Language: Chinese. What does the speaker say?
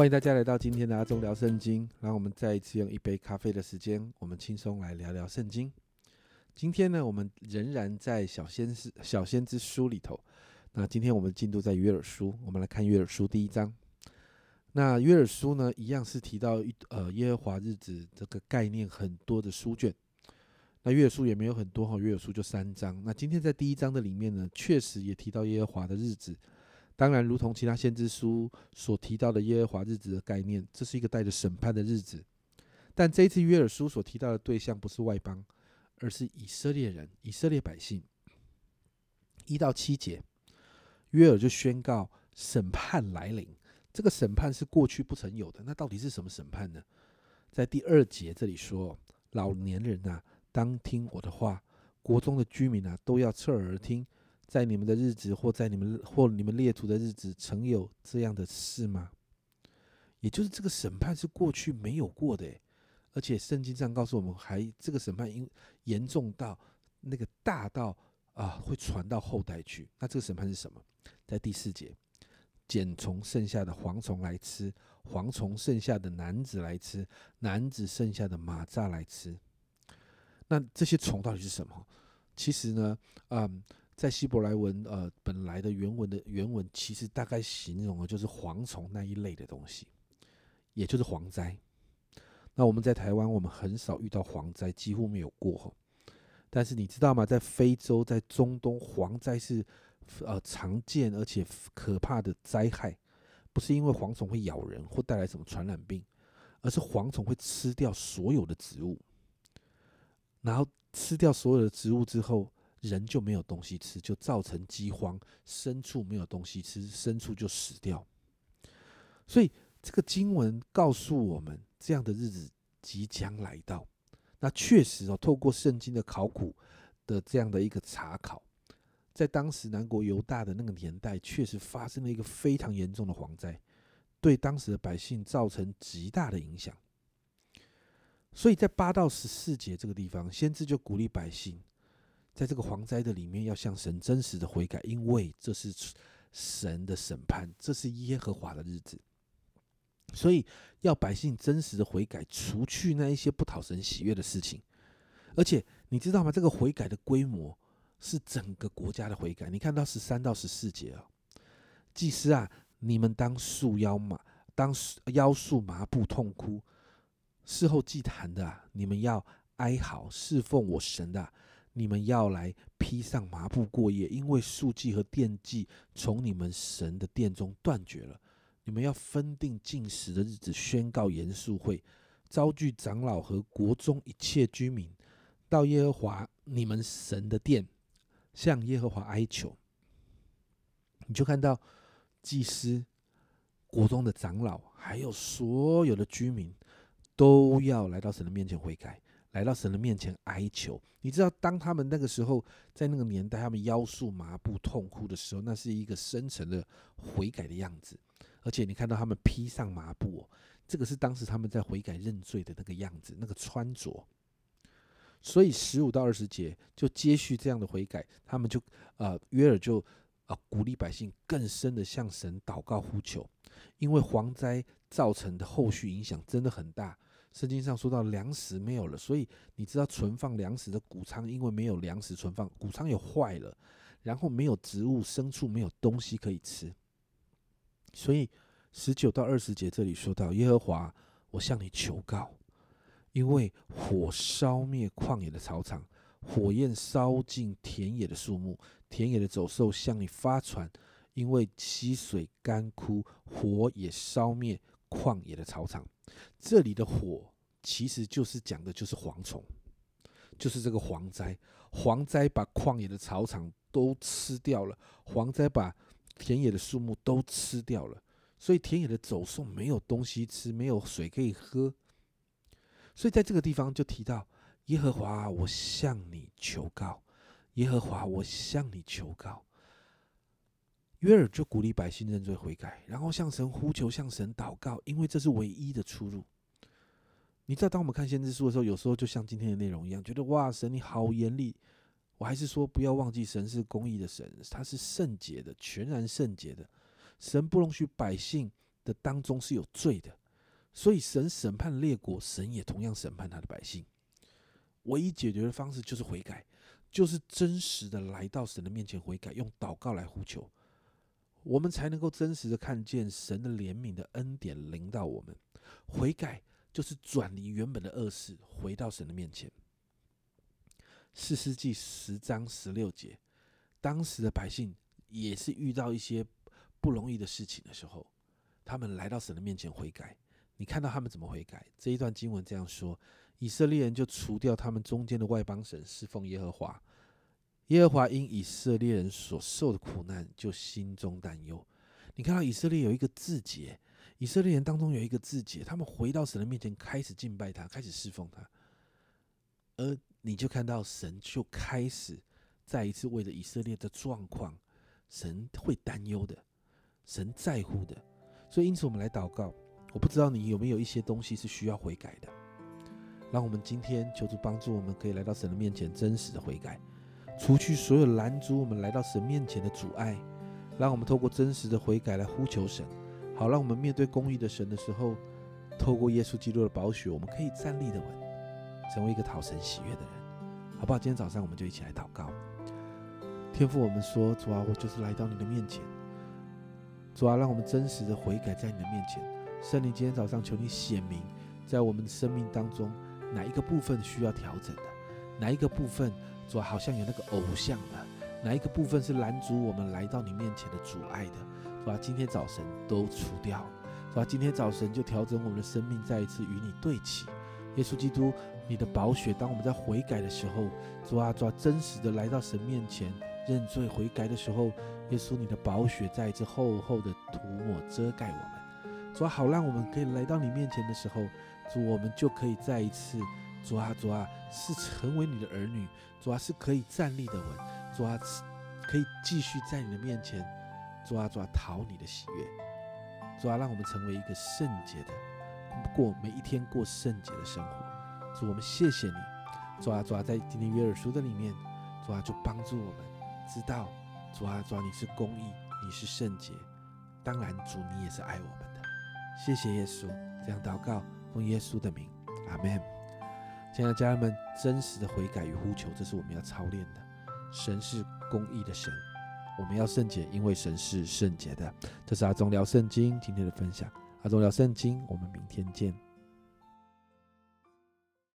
欢迎大家来到今天的阿忠聊圣经，让我们再一次用一杯咖啡的时间，我们轻松来聊聊圣经。今天呢，我们仍然在小先知小先知书里头。那今天我们进度在约尔书，我们来看约尔书第一章。那约尔书呢，一样是提到呃耶和华日子这个概念很多的书卷。那约尔书也没有很多哈，约尔书就三章。那今天在第一章的里面呢，确实也提到耶和华的日子。当然，如同其他先知书所提到的耶和华日子的概念，这是一个带着审判的日子。但这一次约尔书所提到的对象不是外邦，而是以色列人、以色列百姓。一到七节，约尔就宣告审判来临。这个审判是过去不曾有的。那到底是什么审判呢？在第二节这里说：“老年人呐，当听我的话；国中的居民啊，都要侧耳听。在你们的日子，或在你们或你们列祖的日子，曾有这样的事吗？也就是这个审判是过去没有过的。而且圣经上告诉我们，还这个审判因严重到那个大到啊，会传到后代去。那这个审判是什么？在第四节。”茧虫剩下的蝗虫来吃，蝗虫剩下的男子来吃，男子剩下的马蚱来吃。那这些虫到底是什么？其实呢，嗯，在希伯来文呃本来的原文的原文，其实大概形容的就是蝗虫那一类的东西，也就是蝗灾。那我们在台湾，我们很少遇到蝗灾，几乎没有过。但是你知道吗？在非洲，在中东，蝗灾是。呃，常见而且可怕的灾害，不是因为蝗虫会咬人或带来什么传染病，而是蝗虫会吃掉所有的植物，然后吃掉所有的植物之后，人就没有东西吃，就造成饥荒，牲畜没有东西吃，牲畜就死掉。所以这个经文告诉我们，这样的日子即将来到。那确实哦，透过圣经的考古的这样的一个查考。在当时南国犹大的那个年代，确实发生了一个非常严重的蝗灾，对当时的百姓造成极大的影响。所以在八到十四节这个地方，先知就鼓励百姓，在这个蝗灾的里面要向神真实的悔改，因为这是神的审判，这是耶和华的日子。所以要百姓真实的悔改，除去那一些不讨神喜悦的事情。而且你知道吗？这个悔改的规模。是整个国家的悔改。你看到十三到十四节啊，祭司啊，你们当束腰麻，当腰束麻布痛哭；事后祭坛的啊，你们要哀嚎侍奉我神的，你们要来披上麻布过夜，因为束祭和奠祭从你们神的殿中断绝了。你们要分定禁食的日子，宣告严肃会，招聚长老和国中一切居民，到耶和华你们神的殿。向耶和华哀求，你就看到祭司、国中的长老，还有所有的居民，都要来到神的面前悔改，来到神的面前哀求。你知道，当他们那个时候在那个年代，他们腰束麻布痛哭的时候，那是一个深沉的悔改的样子。而且你看到他们披上麻布，这个是当时他们在悔改认罪的那个样子，那个穿着。所以十五到二十节就接续这样的悔改，他们就呃约尔就啊鼓励百姓更深的向神祷告呼求，因为蝗灾造成的后续影响真的很大。圣经上说到粮食没有了，所以你知道存放粮食的谷仓因为没有粮食存放，谷仓也坏了，然后没有植物牲畜没有东西可以吃。所以十九到二十节这里说到耶和华，我向你求告。因为火烧灭旷野的草场，火焰烧尽田野的树木，田野的走兽向你发传。因为溪水干枯，火也烧灭旷野的草场。这里的火其实就是讲的就是蝗虫，就是这个蝗灾。蝗灾把旷野的草场都吃掉了，蝗灾把田野的树木都吃掉了，所以田野的走兽没有东西吃，没有水可以喝。所以在这个地方就提到耶和华，我向你求告，耶和华，我向你求告。约尔就鼓励百姓认罪悔改，然后向神呼求，向神祷告，因为这是唯一的出路。你知道，当我们看先知书的时候，有时候就像今天的内容一样，觉得哇，神你好严厉。我还是说，不要忘记，神是公义的神，他是圣洁的，全然圣洁的。神不容许百姓的当中是有罪的，所以神审判列国，神也同样审判他的百姓。唯一解决的方式就是悔改，就是真实的来到神的面前悔改，用祷告来呼求，我们才能够真实的看见神的怜悯的恩典临到我们。悔改就是转离原本的恶事，回到神的面前。四世纪十章十六节，当时的百姓也是遇到一些不容易的事情的时候，他们来到神的面前悔改。你看到他们怎么悔改？这一段经文这样说：以色列人就除掉他们中间的外邦神，侍奉耶和华。耶和华因以色列人所受的苦难，就心中担忧。你看到以色列有一个自洁，以色列人当中有一个自洁，他们回到神的面前，开始敬拜他，开始侍奉他，而。你就看到神就开始再一次为了以色列的状况，神会担忧的，神在乎的，所以因此我们来祷告。我不知道你有没有一些东西是需要悔改的，让我们今天求助帮助我们，可以来到神的面前，真实的悔改，除去所有拦阻我们来到神面前的阻碍，让我们透过真实的悔改来呼求神，好让我们面对公义的神的时候，透过耶稣基督的宝血，我们可以站立的稳。成为一个讨神喜悦的人，好不好？今天早上我们就一起来祷告。天父，我们说，主啊，我就是来到你的面前。主啊，让我们真实的悔改在你的面前。圣灵，今天早上求你显明，在我们的生命当中，哪一个部分需要调整的？哪一个部分，主，好像有那个偶像的？哪一个部分是拦阻我们来到你面前的阻碍的？主啊，今天早晨都除掉。主啊，今天早晨就调整我们的生命，再一次与你对齐。耶稣基督。你的宝血，当我们在悔改的时候，主啊，主啊，真实的来到神面前认罪悔改的时候，耶稣，你的宝血再一次厚厚的涂抹遮盖我们，主啊，好让我们可以来到你面前的时候，主，我们就可以再一次，主啊，主啊，是成为你的儿女，主啊，是可以站立的稳，主啊，可以继续在你的面前，主啊，主啊，讨你的喜悦，主啊，让我们成为一个圣洁的，过每一天过圣洁的生活。主，我们谢谢你，主啊，主啊，在今天约尔书的里面，主啊，就帮助我们知道，主啊，主啊，你是公义，你是圣洁，当然，主你也是爱我们的。谢谢耶稣，这样祷告，奉耶稣的名，阿门。亲爱的家人们，真实的悔改与呼求，这是我们要操练的。神是公义的神，我们要圣洁，因为神是圣洁的。这是阿忠聊圣经今天的分享，阿忠聊圣经，我们明天见。